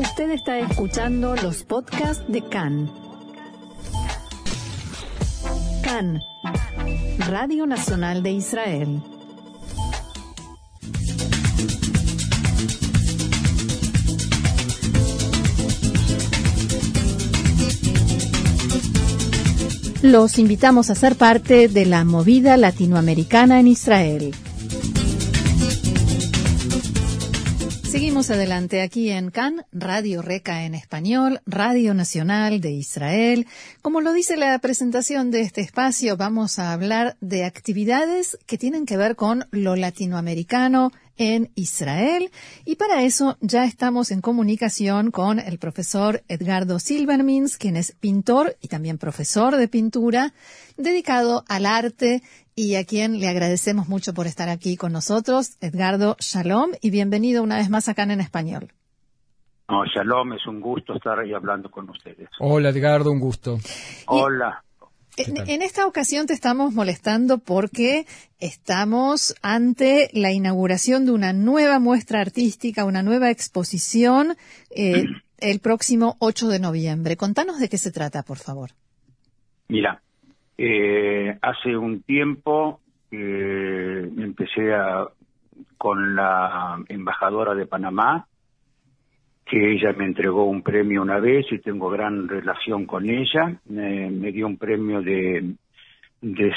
Usted está escuchando los podcasts de CAN. CAN, Radio Nacional de Israel. Los invitamos a ser parte de la movida latinoamericana en Israel. Seguimos adelante aquí en CAN, Radio Reca en español, Radio Nacional de Israel. Como lo dice la presentación de este espacio, vamos a hablar de actividades que tienen que ver con lo latinoamericano en Israel y para eso ya estamos en comunicación con el profesor Edgardo Silvermins, quien es pintor y también profesor de pintura, dedicado al arte y a quien le agradecemos mucho por estar aquí con nosotros. Edgardo, shalom y bienvenido una vez más acá en español. No, shalom, es un gusto estar ahí hablando con ustedes. Hola Edgardo, un gusto. Hola. En, esta ocasión te estamos molestando porque estamos ante la inauguración de una nueva muestra artística, una nueva exposición eh, el próximo 8 de noviembre. Contanos de qué se trata, por favor. Mira, eh, hace un tiempo eh, empecé a, con la embajadora de Panamá que ella me entregó un premio una vez y tengo gran relación con ella. me dio un premio de, de,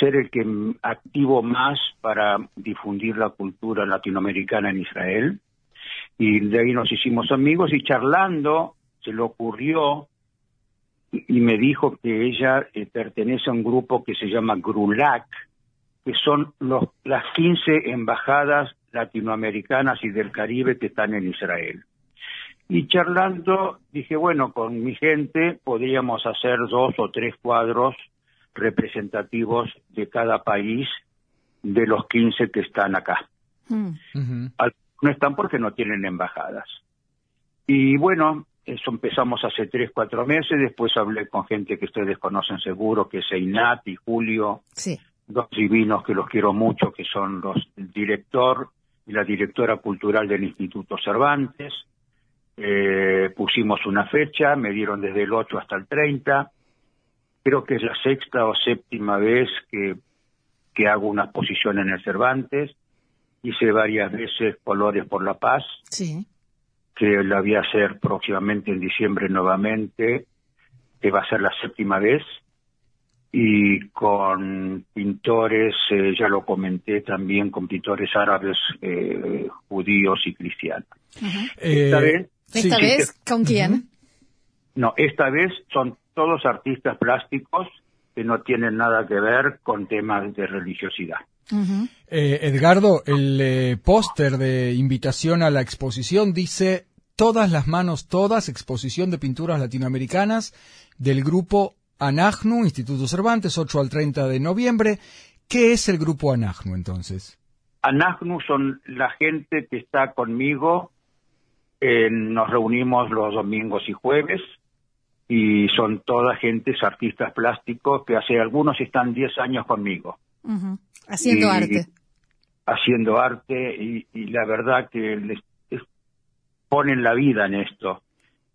ser el que activo más para difundir la cultura latinoamericana en Israel. Y de ahí nos hicimos amigos y charlando se le ocurrió y me dijo que ella eh, pertenece a un grupo que se llama GRULAC, que son los, las 15 embajadas latinoamericanas y del Caribe que están en Israel. Y charlando, dije, bueno, con mi gente podríamos hacer dos o tres cuadros representativos de cada país de los 15 que están acá. Mm. No están porque no tienen embajadas. Y bueno, eso empezamos hace tres, cuatro meses. Después hablé con gente que ustedes conocen seguro, que es Einat y Julio. Dos divinos que los quiero mucho, que son los el director y la directora cultural del Instituto Cervantes. Eh, pusimos una fecha, me dieron desde el 8 hasta el 30. Creo que es la sexta o séptima vez que, que hago una exposición en el Cervantes. Hice varias veces Colores por la Paz, sí. que la voy a hacer próximamente en diciembre nuevamente, que va a ser la séptima vez. Y con pintores, eh, ya lo comenté también, con pintores árabes, eh, judíos y cristianos. Esta vez ¿Esta vez con quién? No, esta vez son todos artistas plásticos que no tienen nada que ver con temas de religiosidad. Eh, Edgardo, el eh, póster de invitación a la exposición dice Todas las manos, todas, exposición de pinturas latinoamericanas del grupo Anagnu, Instituto Cervantes, 8 al 30 de noviembre. ¿Qué es el grupo Anagnu entonces? Anagnu son la gente que está conmigo eh, nos reunimos los domingos y jueves y son todas gentes, artistas plásticos, que hace algunos están 10 años conmigo. Haciendo arte. Haciendo arte y, la verdad que les, ponen la vida en esto.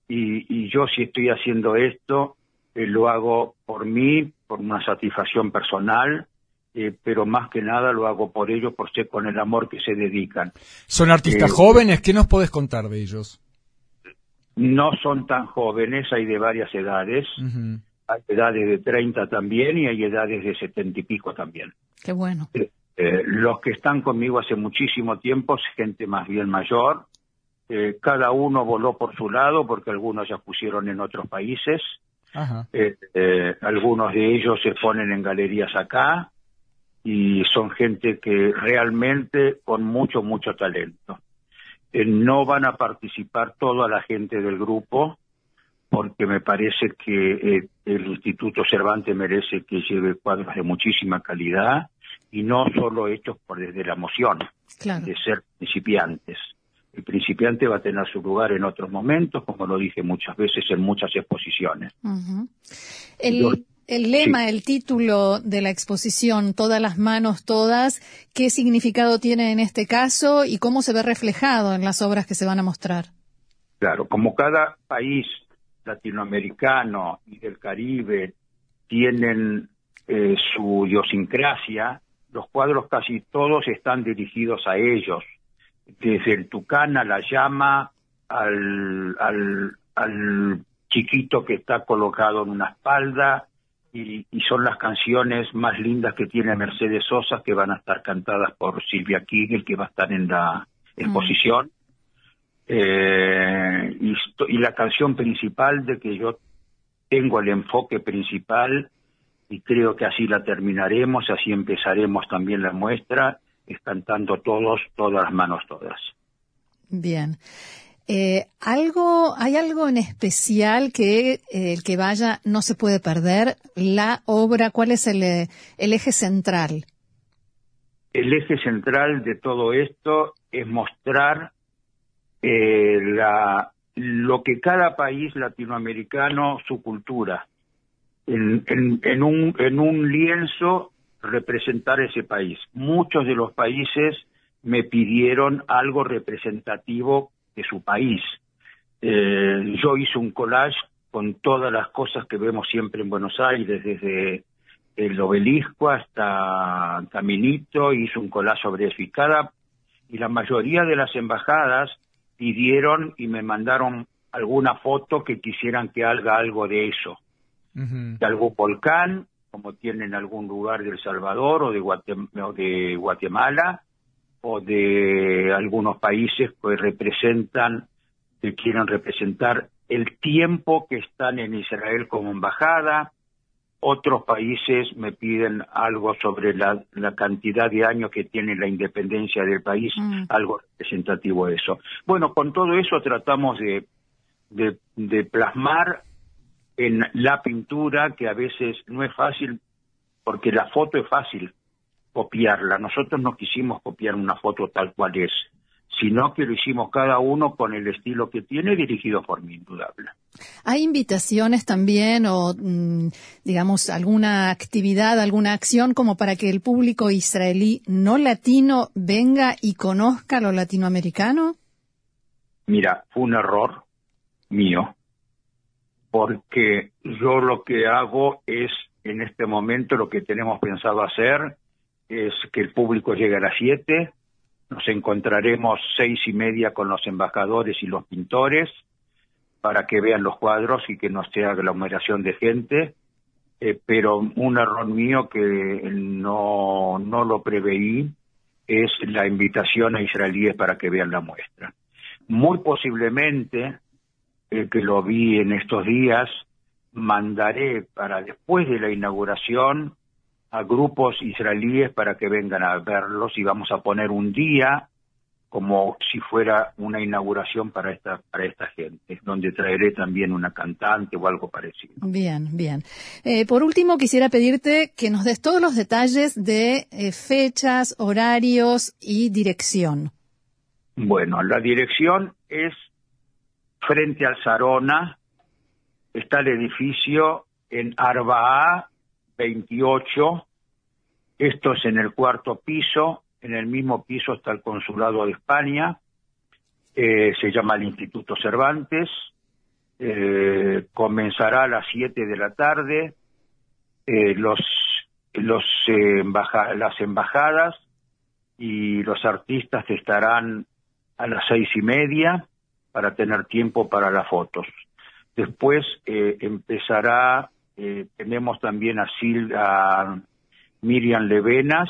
Y, yo si estoy haciendo esto, eh, lo hago por mí, por una satisfacción personal, eh, pero más que nada lo hago por ellos, por ser con el amor que se dedican. ¿Son artistas eh, jóvenes? ¿Qué nos podés contar de ellos? No son tan jóvenes, hay de varias edades. Hay edades de 30 también y hay edades de 70 y pico también. Qué bueno. Eh, los que están conmigo hace muchísimo tiempo es gente más bien mayor. cada uno voló por su lado porque algunos ya pusieron en otros países. algunos de ellos se ponen en galerías acá y son gente que realmente con mucho, mucho talento. Eh, no van a participar toda la gente del grupo porque me parece que eh, el Instituto Cervantes merece que lleve cuadros de muchísima calidad y no solo hechos por desde la emoción de ser principiantes. El principiante va a tener su lugar en otros momentos, como lo dije muchas veces en muchas exposiciones. el, el lema, el título de la exposición, Todas las manos, todas, ¿qué significado tiene en este caso y cómo se ve reflejado en las obras que se van a mostrar? Claro, como cada país latinoamericano y del Caribe tienen eh, su idiosincrasia, los cuadros casi todos están dirigidos a ellos, desde el tucán a la llama, al, al, al chiquito que está colocado en una espalda, y, y, son las canciones más lindas que tiene Mercedes Sosa que van a estar cantadas por Silvia Kigel, que va a estar en la exposición. Mm. Eh, y, y, la canción principal de que yo tengo el enfoque principal y creo que así la terminaremos, así empezaremos también la muestra, es cantando todos, todas las manos todas. Bien. Eh, algo, hay algo en especial que eh, el que vaya no se puede perder. La obra, ¿cuál es el, el eje central? El eje central de todo esto es mostrar eh, la, lo que cada país latinoamericano, su cultura, en, en, en, un, en un lienzo representar ese país. Muchos de los países me pidieron algo representativo de su país. Eh, yo hice un collage con todas las cosas que vemos siempre en Buenos Aires, desde el obelisco hasta Caminito, hice un collage sobre eso y cada y la mayoría de las embajadas pidieron y me mandaron alguna foto que quisieran que haga algo de eso, de algún volcán, como tiene en algún lugar de El Salvador o de, o de Guatemala, o de algunos países que representan, que quieren representar el tiempo que están en Israel como embajada. Otros países me piden algo sobre la, la cantidad de años que tiene la independencia del país, mm. algo representativo de eso. Bueno, con todo eso tratamos de, de, de plasmar en la pintura, que a veces no es fácil, porque la foto es fácil, copiarla. Nosotros no quisimos copiar una foto tal cual es, sino que lo hicimos cada uno con el estilo que tiene dirigido por mí, indudable. ¿Hay invitaciones también o, mm, digamos, alguna actividad, alguna acción como para que el público israelí no latino venga y conozca lo latinoamericano? Mira, fue un error mío, porque yo lo que hago es, en este momento, lo que tenemos pensado hacer es que el público llegue a las siete, nos encontraremos seis y media con los embajadores y los pintores para que vean los cuadros y que no sea aglomeración de gente, eh, pero un error mío que no, no lo preveí es la invitación a israelíes para que vean la muestra. Muy posiblemente, eh, que lo vi en estos días, mandaré para después de la inauguración a grupos israelíes para que vengan a verlos y vamos a poner un día como si fuera una inauguración para esta para esta gente, donde traeré también una cantante o algo parecido. Bien, bien. Eh, por último, quisiera pedirte que nos des todos los detalles de eh, fechas, horarios y dirección. Bueno, la dirección es frente al Sarona, está el edificio en Arbaa 28. Esto es en el cuarto piso. En el mismo piso está el Consulado de España. Eh, se llama el Instituto Cervantes. Eh, comenzará a las 7 de la tarde. Eh, las embajadas y los artistas estarán a las seis y media para tener tiempo para las fotos. Después empezará tenemos también a, Miriam Levenas,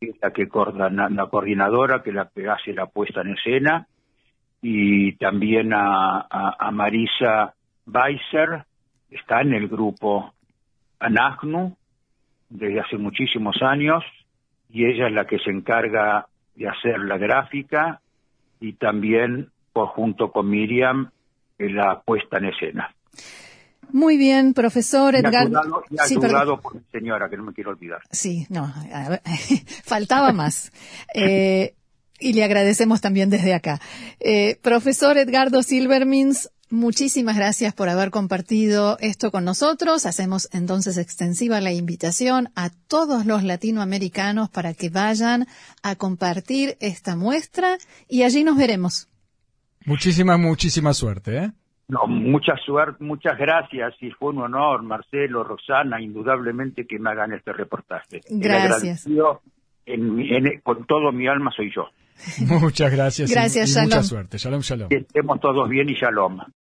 que es la, que la coordinadora, que la que hace la puesta en escena, y también a, Marisa Weiser, está en el grupo Anagnu desde hace muchísimos años, y ella es la que se encarga de hacer la gráfica y también, por, junto con Miriam, la puesta en escena. Muy bien, profesor Edgar. Y ayudado, por mi señora, que no me quiero olvidar. Sí, no, faltaba más. Eh, y le agradecemos también desde acá. Eh, profesor Edgardo Silvermins, muchísimas gracias por haber compartido esto con nosotros. Hacemos entonces extensiva la invitación a todos los latinoamericanos para que vayan a compartir esta muestra y allí nos veremos. Muchísima, muchísima suerte, ¿eh? No, mucha suerte, muchas gracias y fue un honor, Marcelo, Rosana, indudablemente que me hagan este reportaje. Gracias. con todo mi alma soy yo. Muchas gracias. Gracias, y, mucha suerte. Shalom, shalom. Que estemos todos bien y shalom.